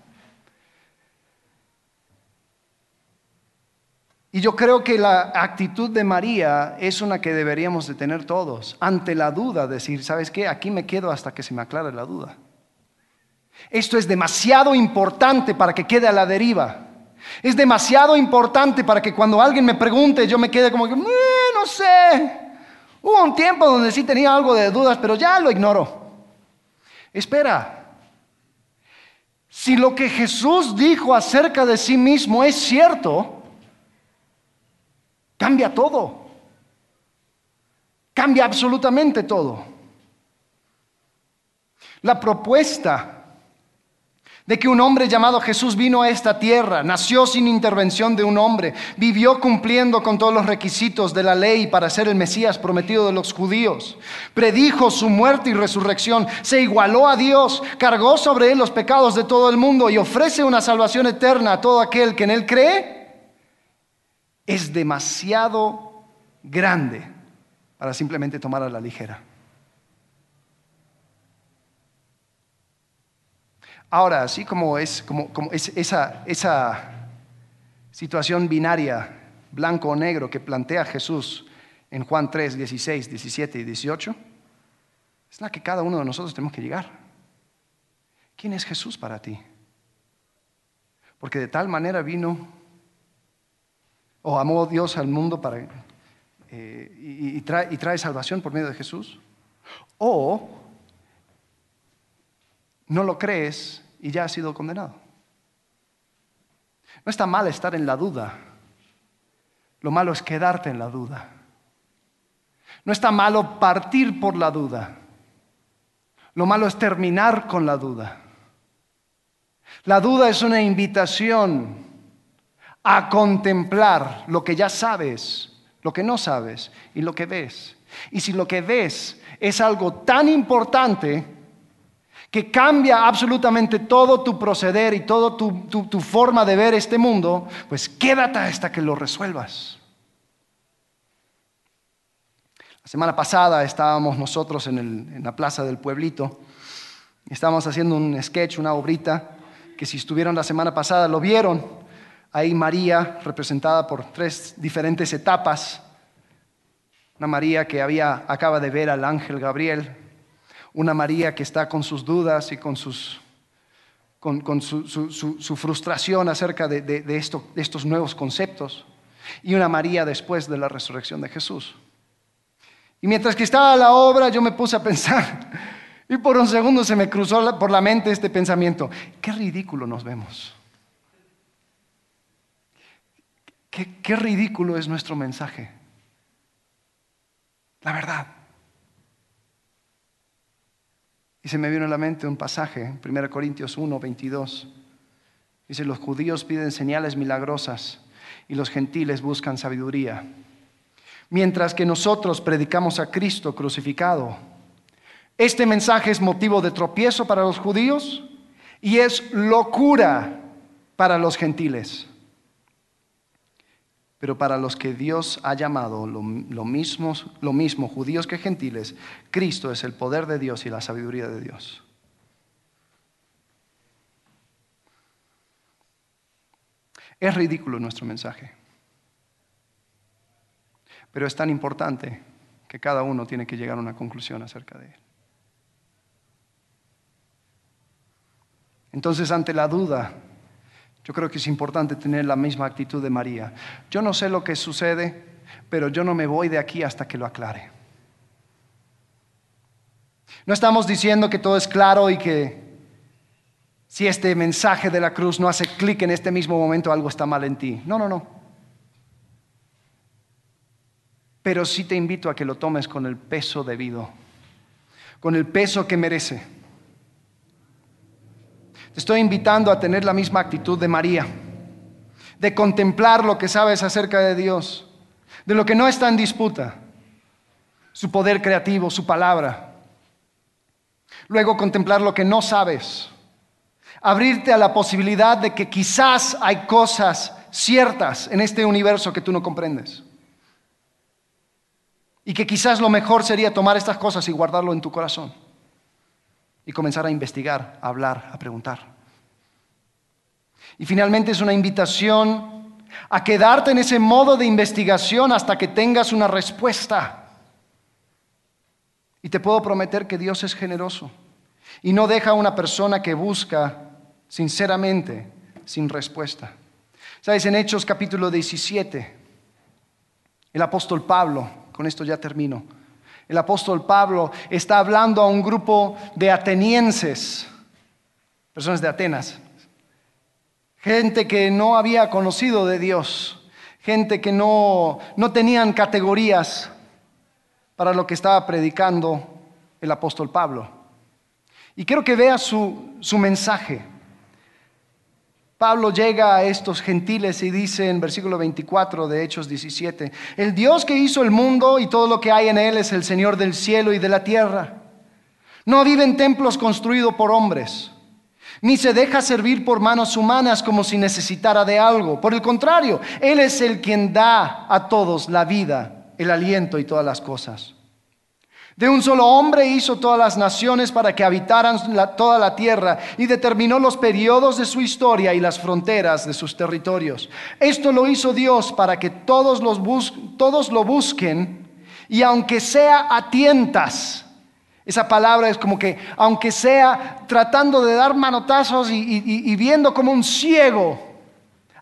Y yo creo que la actitud de María es una que deberíamos de tener todos. Ante la duda, decir, ¿sabes qué? Aquí me quedo hasta que se me aclare la duda. Esto es demasiado importante para que quede a la deriva. Es demasiado importante para que cuando alguien me pregunte yo me quede como que, no sé. Hubo un tiempo donde sí tenía algo de dudas, pero ya lo ignoro. Espera. Si lo que Jesús dijo acerca de sí mismo es cierto, Cambia todo. Cambia absolutamente todo. La propuesta de que un hombre llamado Jesús vino a esta tierra, nació sin intervención de un hombre, vivió cumpliendo con todos los requisitos de la ley para ser el Mesías prometido de los judíos, predijo su muerte y resurrección, se igualó a Dios, cargó sobre él los pecados de todo el mundo y ofrece una salvación eterna a todo aquel que en él cree, es demasiado grande para simplemente tomar a la ligera. Ahora, así como es, como, esa, esa situación binaria, blanco o negro, que plantea Jesús en Juan 3, 16, 17 y 18, es la que cada uno de nosotros tenemos que llegar. ¿Quién es Jesús para ti? Porque de tal manera vino ¿O amó Dios al mundo para, eh, y, trae, y trae salvación por medio de Jesús? ¿O no lo crees y ya has sido condenado? No está mal estar en la duda. Lo malo es quedarte en la duda. No está malo partir por la duda. Lo malo es terminar con la duda. La duda es una invitación a contemplar lo que ya sabes, lo que no sabes y lo que ves. Y si lo que ves es algo tan importante que cambia absolutamente todo tu proceder y toda tu, forma de ver este mundo, pues quédate hasta que lo resuelvas. La semana pasada estábamos nosotros en, en la plaza del pueblito, estábamos haciendo un sketch, una obrita, que si estuvieron la semana pasada lo vieron Ahí María, representada por tres diferentes etapas. Una María que había, acaba de ver al ángel Gabriel. Una María que está con sus dudas y con, sus, con, su, frustración acerca de, de estos nuevos conceptos. Y una María después de la resurrección de Jesús. Y mientras que estaba la obra, yo me puse a pensar, (laughs) y por un segundo se me cruzó por la mente este pensamiento, qué ridículo nos vemos. Qué, ridículo es nuestro mensaje. La verdad. Y se me vino a la mente un pasaje, 1 Corintios 1, 22. Dice, los judíos piden señales milagrosas y los gentiles buscan sabiduría. Mientras que nosotros predicamos a Cristo crucificado. Este mensaje es motivo de tropiezo para los judíos y es locura para los gentiles. Pero para los que Dios ha llamado lo, mismo, lo mismo, judíos que gentiles, Cristo es el poder de Dios y la sabiduría de Dios. Es ridículo nuestro mensaje, pero es tan importante que cada uno tiene que llegar a una conclusión acerca de él. Entonces, ante la duda, yo creo que es importante tener la misma actitud de María. Yo no sé lo que sucede, pero yo no me voy de aquí hasta que lo aclare. No estamos diciendo que todo es claro y que si este mensaje de la cruz no hace clic en este mismo momento, algo está mal en ti. No, no, no. Pero sí te invito a que lo tomes con el peso debido, con el peso que merece. Estoy invitando a tener la misma actitud de María, de contemplar lo que sabes acerca de Dios, de lo que no está en disputa, su poder creativo, su palabra. Luego contemplar lo que no sabes, abrirte a la posibilidad de que quizás hay cosas ciertas en este universo que tú no comprendes. Y que quizás lo mejor sería tomar estas cosas y guardarlo en tu corazón. Y comenzar a investigar, a hablar, a preguntar. Y finalmente es una invitación a quedarte en ese modo de investigación hasta que tengas una respuesta. Y te puedo prometer que Dios es generoso y no deja a una persona que busca sinceramente sin respuesta. Sabes, en Hechos capítulo 17, el apóstol Pablo, con esto ya termino, el apóstol Pablo está hablando a un grupo de atenienses, personas de Atenas, gente que no había conocido de Dios, gente que no, no tenían categorías para lo que estaba predicando el apóstol Pablo. Y quiero que veas su, su mensaje. Pablo llega a estos gentiles y dice en versículo 24 de Hechos 17, el Dios que hizo el mundo y todo lo que hay en él es el Señor del cielo y de la tierra. No vive en templos construidos por hombres, ni se deja servir por manos humanas como si necesitara de algo. Por el contrario, Él es el quien da a todos la vida, el aliento y todas las cosas. De un solo hombre hizo todas las naciones para que habitaran toda la tierra y determinó los periodos de su historia y las fronteras de sus territorios. Esto lo hizo Dios para que todos, los todos lo busquen y aunque sea a tientas, esa palabra es como que, aunque sea tratando de dar manotazos y, viendo como un ciego,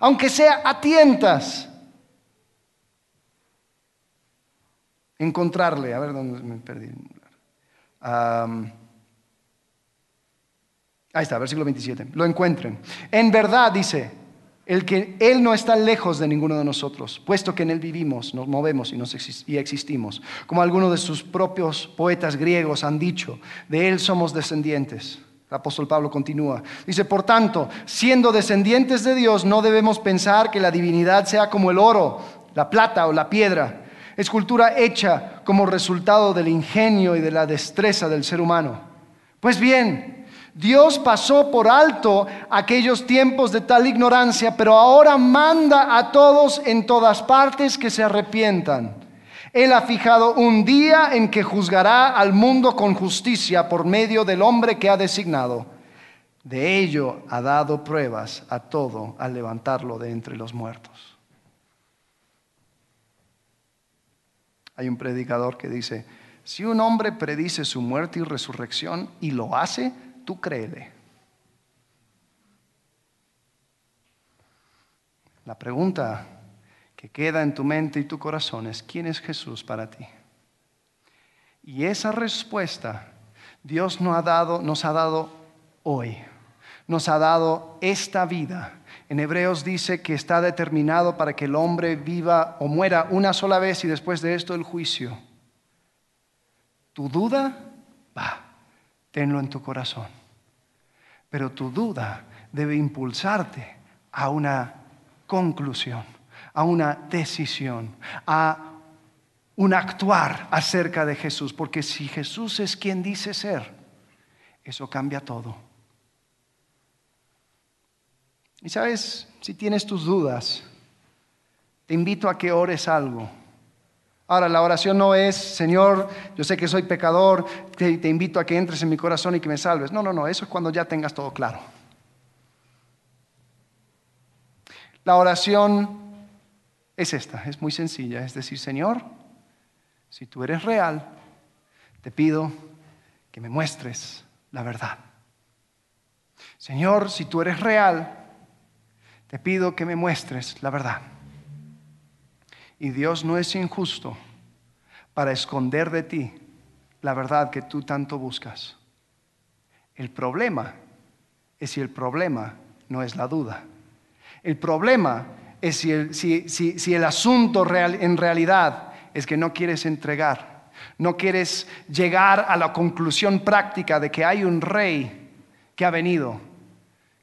aunque sea a tientas, encontrarle. A ver dónde me perdí. ahí está, versículo 27. Lo encuentren. En verdad, dice, el que Él no está lejos de ninguno de nosotros, puesto que en Él vivimos, nos movemos y, nos y existimos. Como algunos de sus propios poetas griegos han dicho, de Él somos descendientes. El apóstol Pablo continúa. Dice, por tanto, siendo descendientes de Dios, no debemos pensar que la divinidad sea como el oro, la plata o la piedra escultura hecha como resultado del ingenio y de la destreza del ser humano. Pues bien, Dios pasó por alto aquellos tiempos de tal ignorancia, pero ahora manda a todos en todas partes que se arrepientan. Él ha fijado un día en que juzgará al mundo con justicia por medio del hombre que ha designado. De ello ha dado pruebas a todo al levantarlo de entre los muertos. Hay un predicador que dice, si un hombre predice su muerte y resurrección y lo hace, tú créele. La pregunta que queda en tu mente y tu corazón es, ¿quién es Jesús para ti? Y esa respuesta Dios nos ha dado, nos ha dado hoy, nos ha dado esta vida en Hebreos dice que está determinado para que el hombre viva o muera una sola vez y después de esto el juicio. Tu duda, va, tenlo en tu corazón. Pero tu duda debe impulsarte a una conclusión, a una decisión, a un actuar acerca de Jesús. Porque si Jesús es quien dice ser, eso cambia todo. Y sabes, si tienes tus dudas, te invito a que ores algo. Ahora, la oración no es, Señor, yo sé que soy pecador, te, invito a que entres en mi corazón y que me salves. No, no, no, eso es cuando ya tengas todo claro. La oración es esta, es muy sencilla, es decir, Señor, si tú eres real, te pido que me muestres la verdad. Señor, si tú eres real, te pido que me muestres la verdad. Y Dios no es injusto para esconder de ti la verdad que tú tanto buscas. El problema es si el problema no es la duda. El problema es si el, si, el asunto real, en realidad es que no quieres entregar, no quieres llegar a la conclusión práctica de que hay un rey que ha venido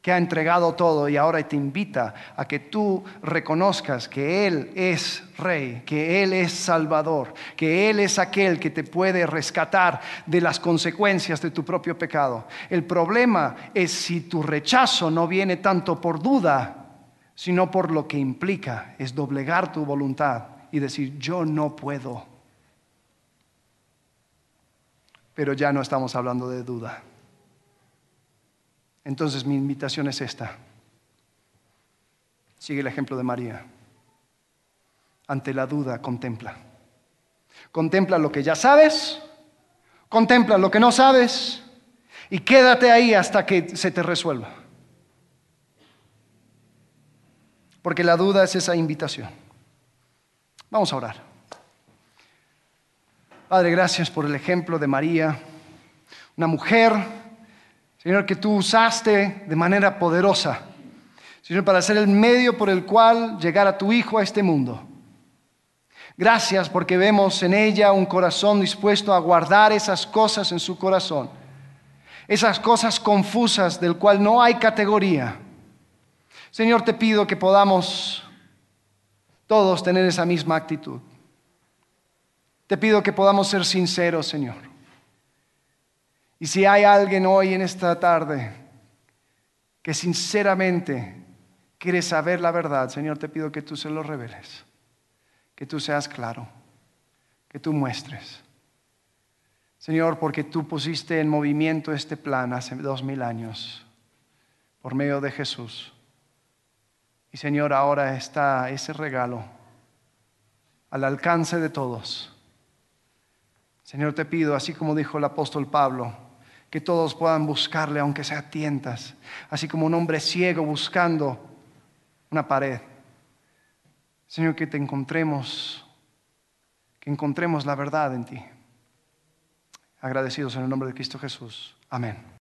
que ha entregado todo y ahora te invita a que tú reconozcas que Él es Rey, que Él es Salvador, que Él es aquel que te puede rescatar de las consecuencias de tu propio pecado. El problema es si tu rechazo no viene tanto por duda, sino por lo que implica, es doblegar tu voluntad y decir, yo no puedo. Pero ya no estamos hablando de duda. Entonces mi invitación es esta. Sigue el ejemplo de María. Ante la duda, contempla. Contempla lo que ya sabes, contempla lo que no sabes y quédate ahí hasta que se te resuelva. Porque la duda es esa invitación. Vamos a orar. Padre, gracias por el ejemplo de María, una mujer Señor, que tú usaste de manera poderosa, Señor, para ser el medio por el cual llegar a tu Hijo a este mundo. Gracias porque vemos en ella un corazón dispuesto a guardar esas cosas en su corazón, esas cosas confusas del cual no hay categoría. Señor, te pido que podamos todos tener esa misma actitud. Te pido que podamos ser sinceros, Señor. Y si hay alguien hoy en esta tarde que sinceramente quiere saber la verdad, Señor, te pido que tú se lo reveles, que tú seas claro, que tú muestres. Señor, porque tú pusiste en movimiento este plan hace dos mil años por medio de Jesús. Y Señor, ahora está ese regalo al alcance de todos. Señor, te pido, así como dijo el apóstol Pablo, que todos puedan buscarle aunque sea tientas, así como un hombre ciego buscando una pared. Señor, que te encontremos, que encontremos la verdad en ti. Agradecidos en el nombre de Cristo Jesús. Amén.